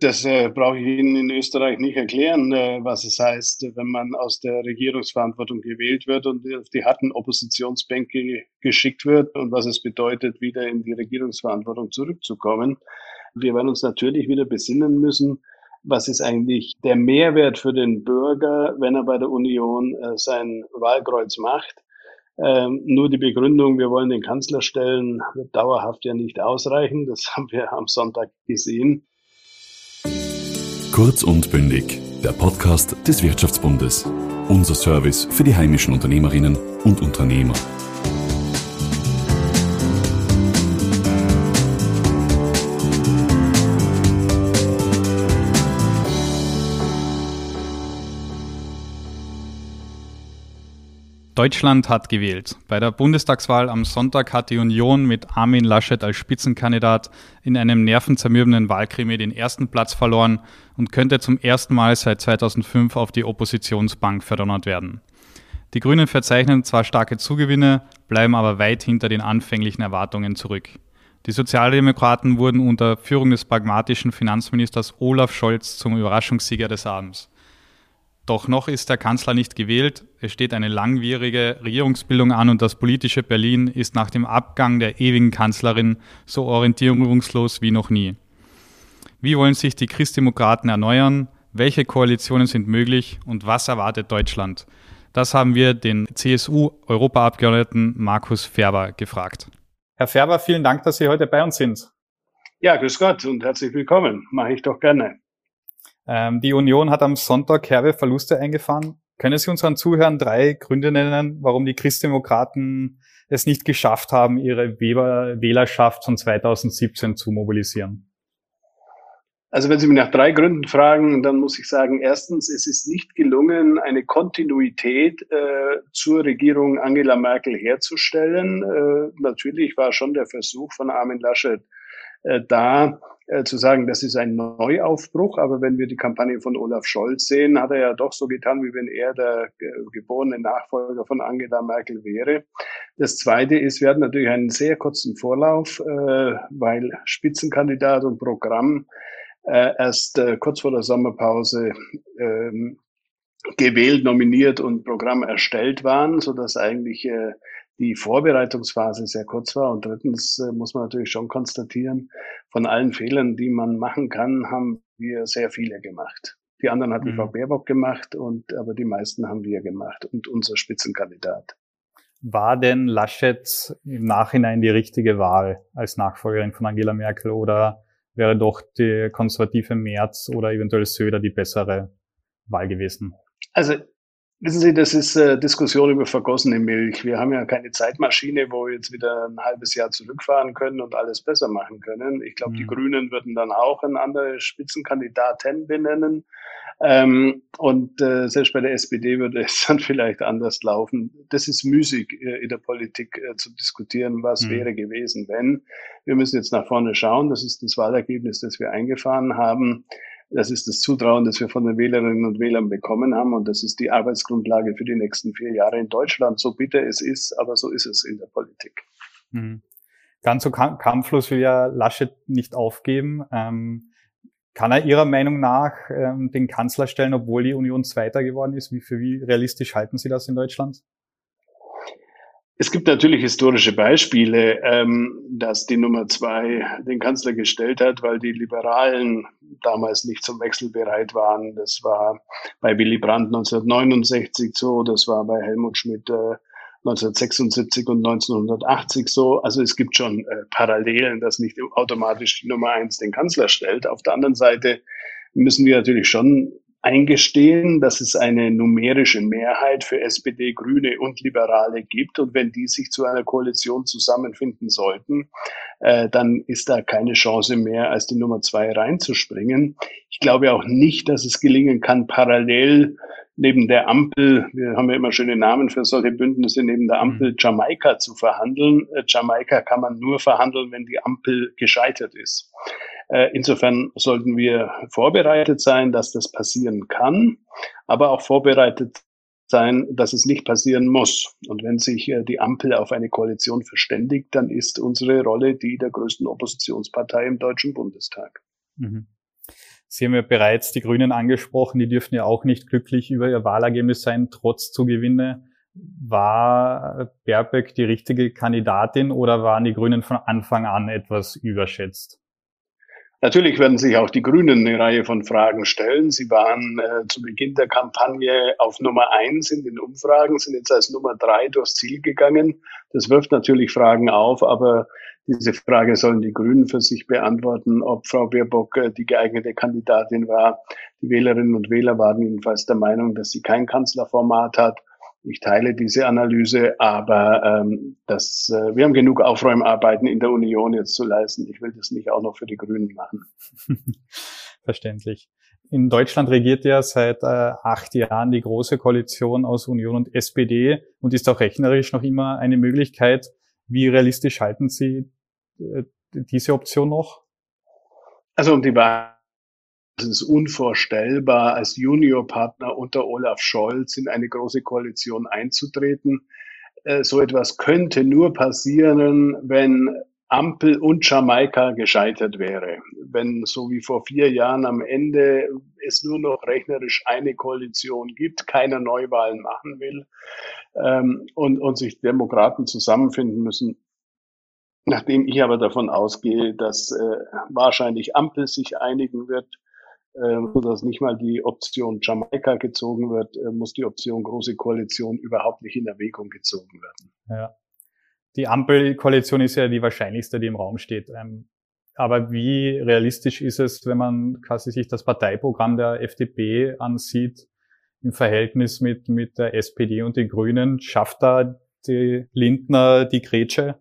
Das äh, brauche ich Ihnen in Österreich nicht erklären, äh, was es heißt, wenn man aus der Regierungsverantwortung gewählt wird und auf die harten Oppositionsbänke geschickt wird und was es bedeutet, wieder in die Regierungsverantwortung zurückzukommen. Wir werden uns natürlich wieder besinnen müssen, was ist eigentlich der Mehrwert für den Bürger, wenn er bei der Union äh, sein Wahlkreuz macht. Ähm, nur die Begründung, wir wollen den Kanzler stellen, wird dauerhaft ja nicht ausreichen. Das haben wir am Sonntag gesehen. Kurz und bündig, der Podcast des Wirtschaftsbundes. Unser Service für die heimischen Unternehmerinnen und Unternehmer. Deutschland hat gewählt. Bei der Bundestagswahl am Sonntag hat die Union mit Armin Laschet als Spitzenkandidat in einem nervenzermürbenden Wahlkrimi den ersten Platz verloren und könnte zum ersten Mal seit 2005 auf die Oppositionsbank verdonnert werden. Die Grünen verzeichnen zwar starke Zugewinne, bleiben aber weit hinter den anfänglichen Erwartungen zurück. Die Sozialdemokraten wurden unter Führung des pragmatischen Finanzministers Olaf Scholz zum Überraschungssieger des Abends. Doch noch ist der Kanzler nicht gewählt. Es steht eine langwierige Regierungsbildung an und das politische Berlin ist nach dem Abgang der ewigen Kanzlerin so orientierungslos wie noch nie. Wie wollen sich die Christdemokraten erneuern? Welche Koalitionen sind möglich und was erwartet Deutschland? Das haben wir den CSU-Europaabgeordneten Markus Ferber gefragt. Herr Ferber, vielen Dank, dass Sie heute bei uns sind. Ja, grüß Gott und herzlich willkommen. Mache ich doch gerne. Ähm, die Union hat am Sonntag herbe Verluste eingefahren. Können Sie unseren Zuhörern drei Gründe nennen, warum die Christdemokraten es nicht geschafft haben, ihre Wählerschaft von 2017 zu mobilisieren? Also wenn Sie mich nach drei Gründen fragen, dann muss ich sagen, erstens, es ist nicht gelungen, eine Kontinuität äh, zur Regierung Angela Merkel herzustellen. Äh, natürlich war schon der Versuch von Armin Laschet äh, da, äh, zu sagen, das ist ein Neuaufbruch. Aber wenn wir die Kampagne von Olaf Scholz sehen, hat er ja doch so getan, wie wenn er der geborene Nachfolger von Angela Merkel wäre. Das Zweite ist, wir hatten natürlich einen sehr kurzen Vorlauf, äh, weil Spitzenkandidat und Programm äh, erst kurz vor der Sommerpause ähm, gewählt, nominiert und Programm erstellt waren, so dass eigentlich die Vorbereitungsphase sehr kurz war. Und drittens äh, muss man natürlich schon konstatieren, von allen Fehlern, die man machen kann, haben wir sehr viele gemacht. Die anderen hat die mhm. Frau Baerbock gemacht und aber die meisten haben wir gemacht und unser Spitzenkandidat. War denn Laschet im Nachhinein die richtige Wahl als Nachfolgerin von Angela Merkel oder wäre doch die konservative Merz oder eventuell Söder die bessere Wahl gewesen? Also Wissen Sie, das ist äh, Diskussion über vergossene Milch. Wir haben ja keine Zeitmaschine, wo wir jetzt wieder ein halbes Jahr zurückfahren können und alles besser machen können. Ich glaube, mhm. die Grünen würden dann auch eine andere Spitzenkandidaten benennen. Ähm, und äh, selbst bei der SPD würde es dann vielleicht anders laufen. Das ist müßig äh, in der Politik äh, zu diskutieren, was mhm. wäre gewesen, wenn. Wir müssen jetzt nach vorne schauen. Das ist das Wahlergebnis, das wir eingefahren haben. Das ist das Zutrauen, das wir von den Wählerinnen und Wählern bekommen haben. Und das ist die Arbeitsgrundlage für die nächsten vier Jahre in Deutschland. So bitter es ist, aber so ist es in der Politik. Mhm. Ganz so kampflos will ja Laschet nicht aufgeben. Ähm, kann er Ihrer Meinung nach ähm, den Kanzler stellen, obwohl die Union Zweiter geworden ist? Wie, für wie realistisch halten Sie das in Deutschland? Es gibt natürlich historische Beispiele, ähm, dass die Nummer zwei den Kanzler gestellt hat, weil die Liberalen damals nicht zum Wechsel bereit waren. Das war bei Willy Brandt 1969 so, das war bei Helmut Schmidt äh, 1976 und 1980 so. Also es gibt schon äh, Parallelen, dass nicht automatisch die Nummer eins den Kanzler stellt. Auf der anderen Seite müssen wir natürlich schon eingestehen, dass es eine numerische Mehrheit für SPD, Grüne und Liberale gibt. Und wenn die sich zu einer Koalition zusammenfinden sollten, äh, dann ist da keine Chance mehr, als die Nummer zwei reinzuspringen. Ich glaube auch nicht, dass es gelingen kann, parallel neben der Ampel, wir haben ja immer schöne Namen für solche Bündnisse, neben der Ampel mhm. Jamaika zu verhandeln. Äh, Jamaika kann man nur verhandeln, wenn die Ampel gescheitert ist. Äh, insofern sollten wir vorbereitet sein, dass das passieren kann, aber auch vorbereitet sein, dass es nicht passieren muss. Und wenn sich äh, die Ampel auf eine Koalition verständigt, dann ist unsere Rolle die der größten Oppositionspartei im Deutschen Bundestag. Mhm. Sie haben ja bereits die Grünen angesprochen, die dürfen ja auch nicht glücklich über ihr Wahlergebnis sein, trotz Zugewinne. War Baerbeck die richtige Kandidatin oder waren die Grünen von Anfang an etwas überschätzt? Natürlich werden sich auch die Grünen eine Reihe von Fragen stellen. Sie waren äh, zu Beginn der Kampagne auf Nummer eins in den Umfragen, sind jetzt als Nummer drei durchs Ziel gegangen. Das wirft natürlich Fragen auf, aber diese Frage sollen die Grünen für sich beantworten, ob Frau Baerbock äh, die geeignete Kandidatin war. Die Wählerinnen und Wähler waren jedenfalls der Meinung, dass sie kein Kanzlerformat hat. Ich teile diese Analyse, aber ähm, das, äh, wir haben genug Aufräumarbeiten in der Union jetzt zu leisten. Ich will das nicht auch noch für die Grünen machen. Verständlich. In Deutschland regiert ja seit äh, acht Jahren die große Koalition aus Union und SPD und ist auch rechnerisch noch immer eine Möglichkeit. Wie realistisch halten Sie äh, diese Option noch? Also um die Wahl es ist unvorstellbar, als Juniorpartner unter Olaf Scholz in eine große Koalition einzutreten. Äh, so etwas könnte nur passieren, wenn Ampel und Jamaika gescheitert wäre. Wenn so wie vor vier Jahren am Ende es nur noch rechnerisch eine Koalition gibt, keiner Neuwahlen machen will ähm, und, und sich Demokraten zusammenfinden müssen. Nachdem ich aber davon ausgehe, dass äh, wahrscheinlich Ampel sich einigen wird, äh, sodass nicht mal die Option Jamaika gezogen wird, äh, muss die Option Große Koalition überhaupt nicht in Erwägung gezogen werden. Ja. Die Ampelkoalition ist ja die wahrscheinlichste, die im Raum steht. Ähm, aber wie realistisch ist es, wenn man quasi sich das Parteiprogramm der FDP ansieht, im Verhältnis mit, mit der SPD und den Grünen? Schafft da die Lindner die Grätsche?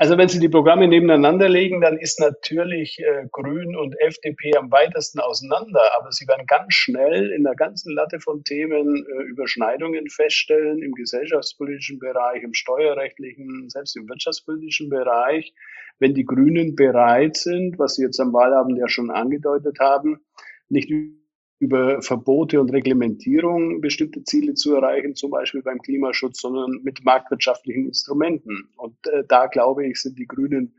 Also wenn Sie die Programme nebeneinander legen, dann ist natürlich äh, Grün und FDP am weitesten auseinander. Aber Sie werden ganz schnell in der ganzen Latte von Themen äh, Überschneidungen feststellen, im gesellschaftspolitischen Bereich, im steuerrechtlichen, selbst im wirtschaftspolitischen Bereich. Wenn die Grünen bereit sind, was Sie jetzt am Wahlabend ja schon angedeutet haben, nicht über Verbote und Reglementierung bestimmte Ziele zu erreichen, zum Beispiel beim Klimaschutz, sondern mit marktwirtschaftlichen Instrumenten. Und äh, da glaube ich, sind die Grünen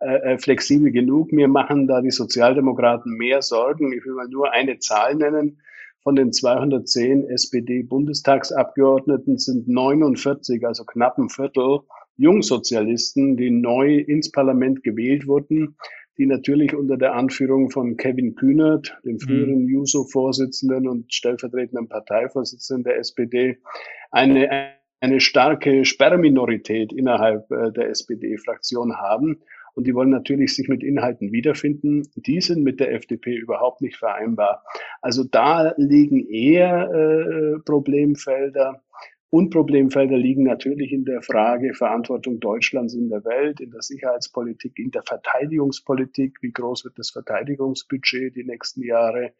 äh, äh flexibel genug. Mir machen da die Sozialdemokraten mehr Sorgen. Ich will mal nur eine Zahl nennen. Von den 210 SPD-Bundestagsabgeordneten sind 49, also knapp ein Viertel, Jungsozialisten, die neu ins Parlament gewählt wurden die natürlich unter der Anführung von Kevin Kühnert, dem früheren mhm. JUSO-Vorsitzenden und stellvertretenden Parteivorsitzenden der SPD, eine, eine starke Sperrminorität innerhalb äh, der SPD-Fraktion haben. Und die wollen natürlich sich mit Inhalten wiederfinden. Die sind mit der FDP überhaupt nicht vereinbar. Also da liegen eher äh, Problemfelder. Und Problemfelder liegen natürlich in der Frage Verantwortung Deutschlands in der Welt, in der Sicherheitspolitik, in der Verteidigungspolitik. Wie groß wird das Verteidigungsbudget die nächsten Jahre?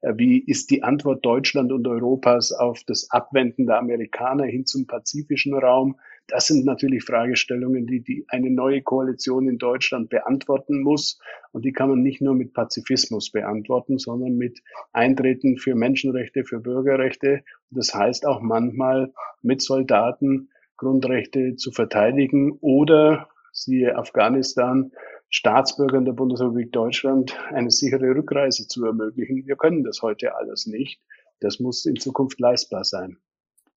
Äh, wie ist die Antwort Deutschland und Europas auf das Abwenden der Amerikaner hin zum pazifischen Raum? Das sind natürlich Fragestellungen, die, die eine neue Koalition in Deutschland beantworten muss. Und die kann man nicht nur mit Pazifismus beantworten, sondern mit Eintreten für Menschenrechte, für Bürgerrechte. Das heißt auch manchmal mit Soldaten Grundrechte zu verteidigen oder, siehe Afghanistan, Staatsbürgern der Bundesrepublik Deutschland eine sichere Rückreise zu ermöglichen. Wir können das heute alles nicht. Das muss in Zukunft leistbar sein.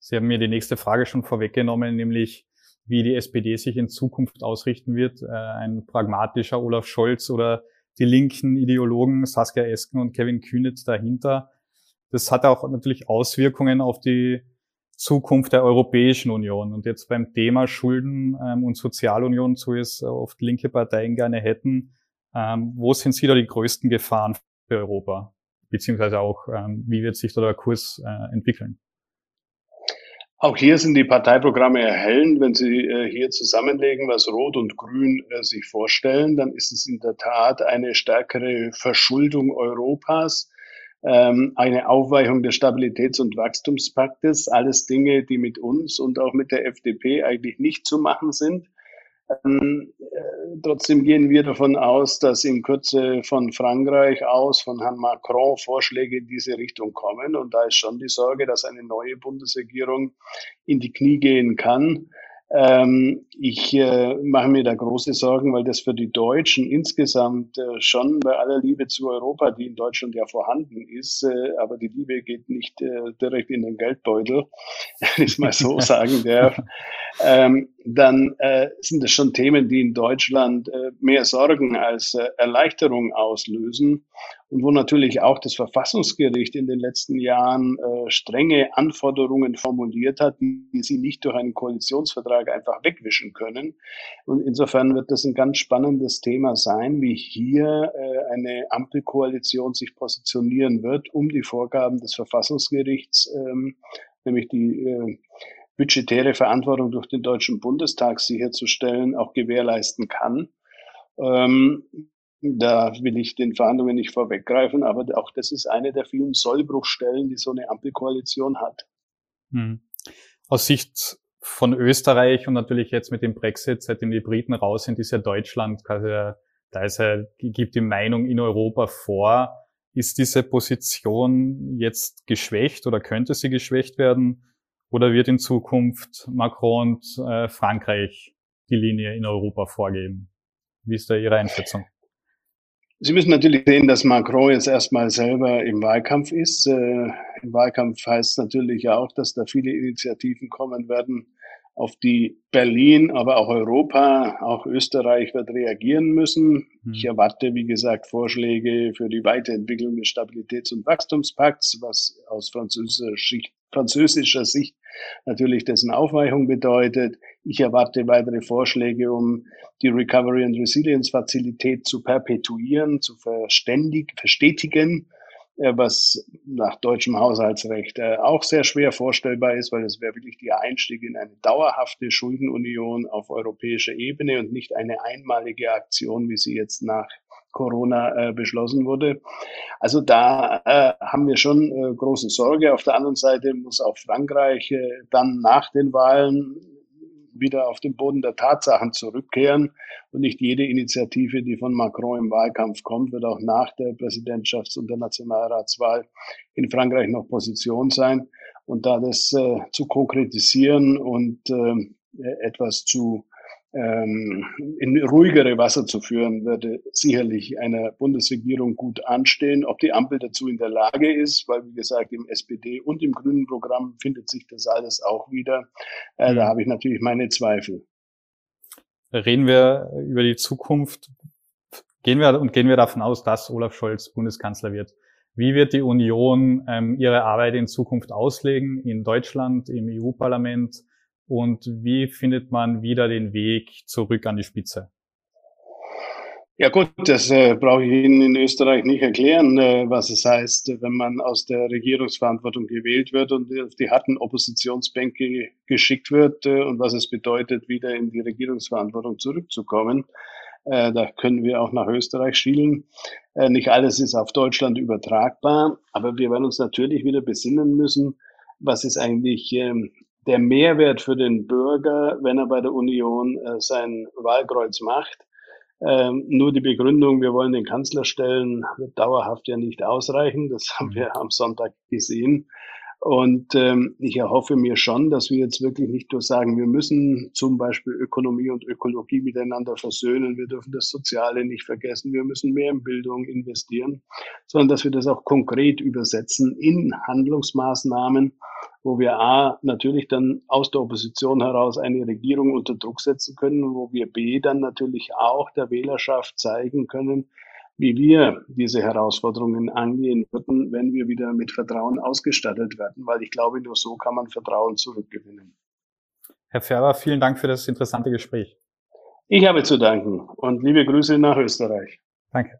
Sie haben mir die nächste Frage schon vorweggenommen, nämlich wie die SPD sich in Zukunft ausrichten wird. Äh, ein pragmatischer Olaf Scholz oder die linken Ideologen Saskia Esken und Kevin Kühnitz dahinter. Das hat auch natürlich Auswirkungen auf die Zukunft der Europäischen Union. Und jetzt beim Thema Schulden ähm, und Sozialunion, so es oft linke Parteien gerne hätten, ähm, wo sind Sie da die größten Gefahren für Europa? Beziehungsweise auch, ähm, wie wird sich da der Kurs äh, entwickeln? Auch hier sind die Parteiprogramme erhellend. Wenn Sie äh, hier zusammenlegen, was Rot und Grün äh, sich vorstellen, dann ist es in der Tat eine stärkere Verschuldung Europas, ähm, eine Aufweichung des Stabilitäts- und Wachstumspaktes, alles Dinge, die mit uns und auch mit der FDP eigentlich nicht zu machen sind. Ähm, äh, trotzdem gehen wir davon aus, dass in Kürze von Frankreich aus, von Herrn Macron, Vorschläge in diese Richtung kommen. Und da ist schon die Sorge, dass eine neue Bundesregierung in die Knie gehen kann. Ähm, ich äh, mache mir da große Sorgen, weil das für die Deutschen insgesamt äh, schon bei aller Liebe zu Europa, die in Deutschland ja vorhanden ist, äh, aber die Liebe geht nicht äh, direkt in den Geldbeutel, wenn ich mal so sagen darf, ähm, dann äh, sind das schon Themen, die in Deutschland äh, mehr Sorgen als äh, Erleichterung auslösen und wo natürlich auch das Verfassungsgericht in den letzten Jahren äh, strenge Anforderungen formuliert hat, die, die sie nicht durch einen Koalitionsvertrag einfach wegwischen können. Und insofern wird das ein ganz spannendes Thema sein, wie hier äh, eine Ampelkoalition sich positionieren wird, um die Vorgaben des Verfassungsgerichts, ähm, nämlich die äh, budgetäre Verantwortung durch den Deutschen Bundestag sicherzustellen, auch gewährleisten kann. Ähm, da will ich den Verhandlungen nicht vorweggreifen, aber auch das ist eine der vielen Sollbruchstellen, die so eine Ampelkoalition hat. Hm. Aus Sicht von Österreich und natürlich jetzt mit dem Brexit, seitdem die Briten raus sind, ist ja Deutschland quasi, da ist ja, gibt die Meinung in Europa vor. Ist diese Position jetzt geschwächt oder könnte sie geschwächt werden? Oder wird in Zukunft Macron und äh, Frankreich die Linie in Europa vorgeben? Wie ist da Ihre Einschätzung? Sie müssen natürlich sehen, dass Macron jetzt erstmal selber im Wahlkampf ist. Äh, Im Wahlkampf heißt es natürlich auch, dass da viele Initiativen kommen werden, auf die Berlin, aber auch Europa, auch Österreich wird reagieren müssen. Mhm. Ich erwarte, wie gesagt, Vorschläge für die Weiterentwicklung des Stabilitäts- und Wachstumspakts, was aus französischer Sicht, französischer Sicht natürlich dessen Aufweichung bedeutet. Ich erwarte weitere Vorschläge, um die Recovery and Resilience Fazilität zu perpetuieren, zu verständig, verstetigen, äh, was nach deutschem Haushaltsrecht äh, auch sehr schwer vorstellbar ist, weil es wäre wirklich der Einstieg in eine dauerhafte Schuldenunion auf europäischer Ebene und nicht eine einmalige Aktion, wie sie jetzt nach Corona äh, beschlossen wurde. Also da äh, haben wir schon äh, große Sorge. Auf der anderen Seite muss auch Frankreich äh, dann nach den Wahlen wieder auf den Boden der Tatsachen zurückkehren und nicht jede Initiative, die von Macron im Wahlkampf kommt, wird auch nach der Präsidentschafts- und der Nationalratswahl in Frankreich noch Position sein. Und da das äh, zu konkretisieren und äh, etwas zu ähm, in ruhigere Wasser zu führen, würde sicherlich einer Bundesregierung gut anstehen. Ob die Ampel dazu in der Lage ist, weil wie gesagt im SPD und im Grünen Programm findet sich das alles auch wieder. Äh, mhm. Da habe ich natürlich meine Zweifel. Reden wir über die Zukunft. Gehen wir und gehen wir davon aus, dass Olaf Scholz Bundeskanzler wird. Wie wird die Union ähm, ihre Arbeit in Zukunft auslegen in Deutschland, im EU-Parlament? Und wie findet man wieder den Weg zurück an die Spitze? Ja gut, das äh, brauche ich Ihnen in Österreich nicht erklären, äh, was es heißt, wenn man aus der Regierungsverantwortung gewählt wird und auf die harten Oppositionsbänke geschickt wird äh, und was es bedeutet, wieder in die Regierungsverantwortung zurückzukommen. Äh, da können wir auch nach Österreich schielen. Äh, nicht alles ist auf Deutschland übertragbar, aber wir werden uns natürlich wieder besinnen müssen, was ist eigentlich ähm, der Mehrwert für den Bürger, wenn er bei der Union äh, sein Wahlkreuz macht. Ähm, nur die Begründung, wir wollen den Kanzler stellen, wird dauerhaft ja nicht ausreichen. Das haben mhm. wir am Sonntag gesehen. Und ähm, ich erhoffe mir schon, dass wir jetzt wirklich nicht nur sagen, wir müssen zum Beispiel Ökonomie und Ökologie miteinander versöhnen, wir dürfen das Soziale nicht vergessen, wir müssen mehr in Bildung investieren, sondern dass wir das auch konkret übersetzen in Handlungsmaßnahmen, wo wir A, natürlich dann aus der Opposition heraus eine Regierung unter Druck setzen können, wo wir B, dann natürlich auch der Wählerschaft zeigen können, wie wir diese Herausforderungen angehen würden, wenn wir wieder mit Vertrauen ausgestattet werden, weil ich glaube, nur so kann man Vertrauen zurückgewinnen. Herr Ferber, vielen Dank für das interessante Gespräch. Ich habe zu danken und liebe Grüße nach Österreich. Danke.